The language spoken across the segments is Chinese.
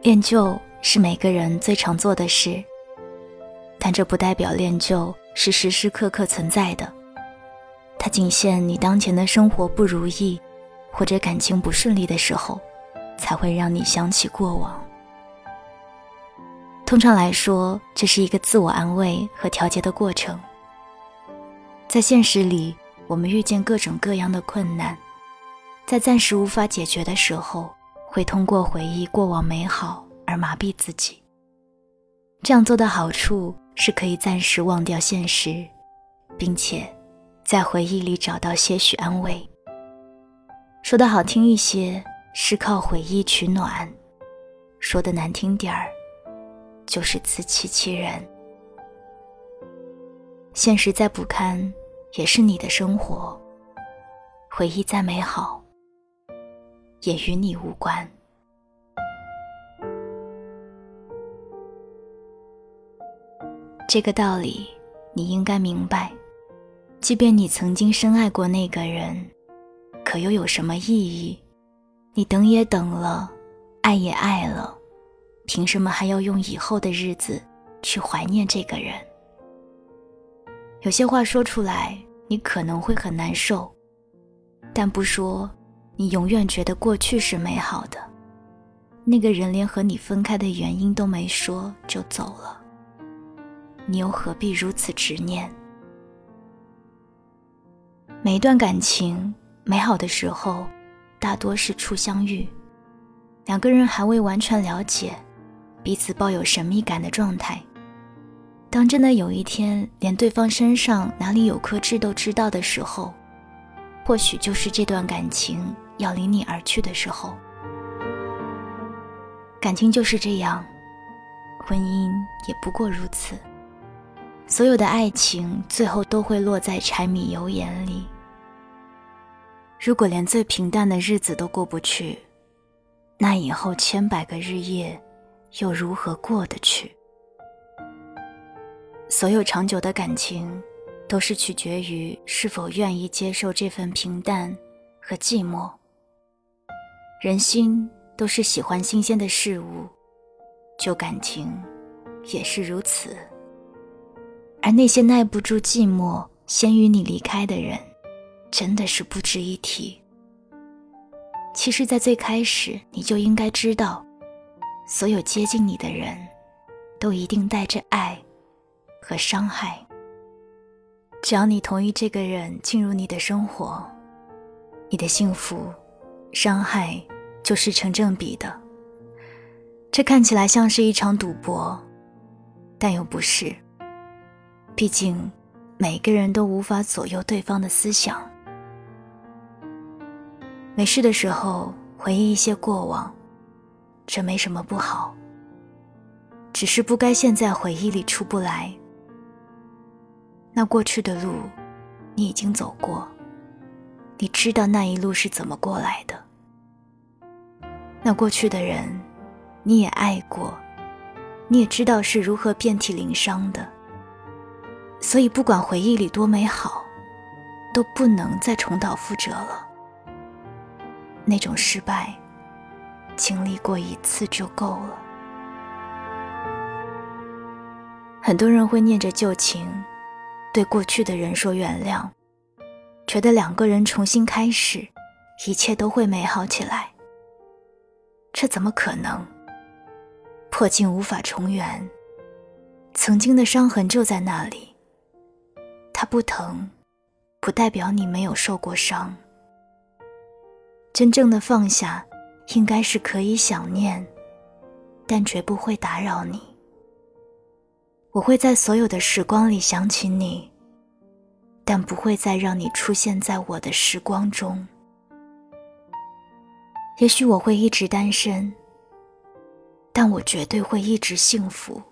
恋旧是每个人最常做的事，但这不代表恋旧是时时刻刻存在的。它仅限你当前的生活不如意，或者感情不顺利的时候，才会让你想起过往。通常来说，这是一个自我安慰和调节的过程。在现实里，我们遇见各种各样的困难，在暂时无法解决的时候。会通过回忆过往美好而麻痹自己。这样做的好处是可以暂时忘掉现实，并且在回忆里找到些许安慰。说的好听一些，是靠回忆取暖；说的难听点儿，就是自欺欺人。现实再不堪，也是你的生活；回忆再美好。也与你无关。这个道理你应该明白。即便你曾经深爱过那个人，可又有什么意义？你等也等了，爱也爱了，凭什么还要用以后的日子去怀念这个人？有些话说出来，你可能会很难受，但不说。你永远觉得过去是美好的，那个人连和你分开的原因都没说就走了，你又何必如此执念？每一段感情美好的时候，大多是初相遇，两个人还未完全了解，彼此抱有神秘感的状态。当真的有一天，连对方身上哪里有颗痣都知道的时候，或许就是这段感情。要离你而去的时候，感情就是这样，婚姻也不过如此。所有的爱情最后都会落在柴米油盐里。如果连最平淡的日子都过不去，那以后千百个日夜又如何过得去？所有长久的感情，都是取决于是否愿意接受这份平淡和寂寞。人心都是喜欢新鲜的事物，旧感情也是如此。而那些耐不住寂寞先于你离开的人，真的是不值一提。其实，在最开始你就应该知道，所有接近你的人，都一定带着爱和伤害。只要你同意这个人进入你的生活，你的幸福。伤害就是成正比的。这看起来像是一场赌博，但又不是。毕竟，每个人都无法左右对方的思想。没事的时候回忆一些过往，这没什么不好。只是不该陷在回忆里出不来。那过去的路，你已经走过。你知道那一路是怎么过来的？那过去的人，你也爱过，你也知道是如何遍体鳞伤的。所以，不管回忆里多美好，都不能再重蹈覆辙了。那种失败，经历过一次就够了。很多人会念着旧情，对过去的人说原谅。觉得两个人重新开始，一切都会美好起来。这怎么可能？破镜无法重圆，曾经的伤痕就在那里。它不疼，不代表你没有受过伤。真正的放下，应该是可以想念，但绝不会打扰你。我会在所有的时光里想起你。但不会再让你出现在我的时光中。也许我会一直单身，但我绝对会一直幸福。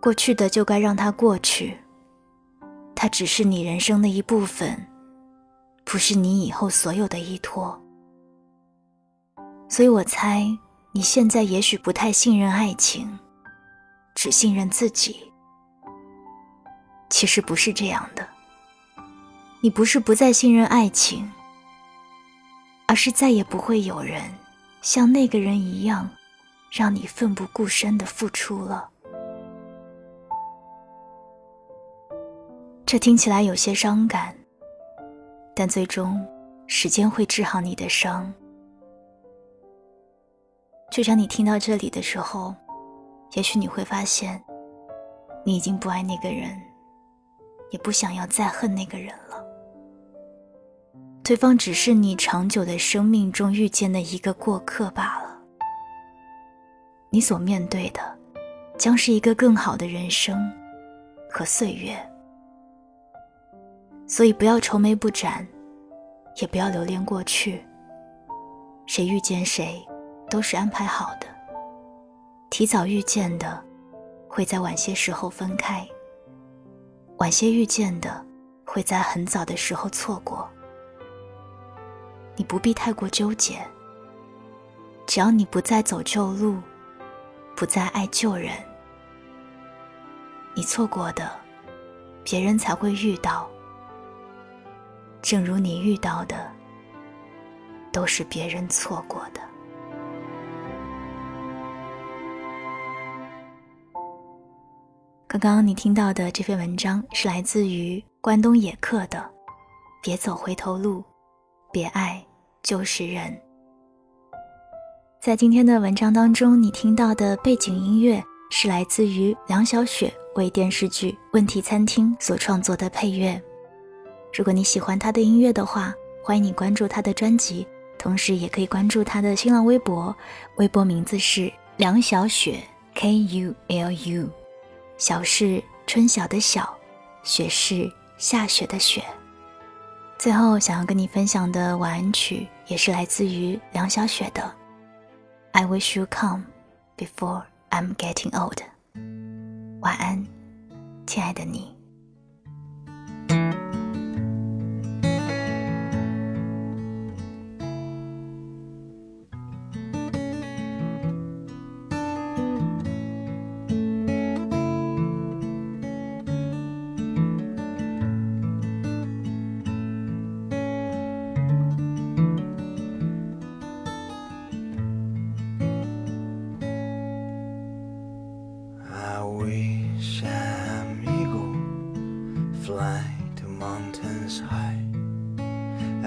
过去的就该让它过去，它只是你人生的一部分，不是你以后所有的依托。所以我猜你现在也许不太信任爱情，只信任自己。其实不是这样的，你不是不再信任爱情。而是再也不会有人像那个人一样，让你奋不顾身的付出了。这听起来有些伤感，但最终时间会治好你的伤。就像你听到这里的时候，也许你会发现，你已经不爱那个人，也不想要再恨那个人了。对方只是你长久的生命中遇见的一个过客罢了。你所面对的，将是一个更好的人生和岁月。所以不要愁眉不展，也不要留恋过去。谁遇见谁，都是安排好的。提早遇见的，会在晚些时候分开；晚些遇见的，会在很早的时候错过。你不必太过纠结，只要你不再走旧路，不再爱旧人，你错过的，别人才会遇到。正如你遇到的，都是别人错过的。刚刚你听到的这篇文章是来自于关东野客的，《别走回头路》。别爱就是人。在今天的文章当中，你听到的背景音乐是来自于梁小雪为电视剧《问题餐厅》所创作的配乐。如果你喜欢她的音乐的话，欢迎你关注她的专辑，同时也可以关注她的新浪微博，微博名字是梁小雪 K U L U，小是春晓的晓，雪是下雪的雪。最后想要跟你分享的晚安曲，也是来自于梁小雪的《I Wish You Come Before I'm Getting Old》。晚安，亲爱的你。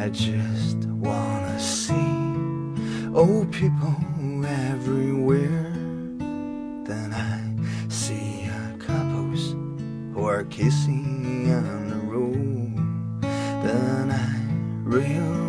I just wanna see old people everywhere. Then I see couples who are kissing on the road. Then I realize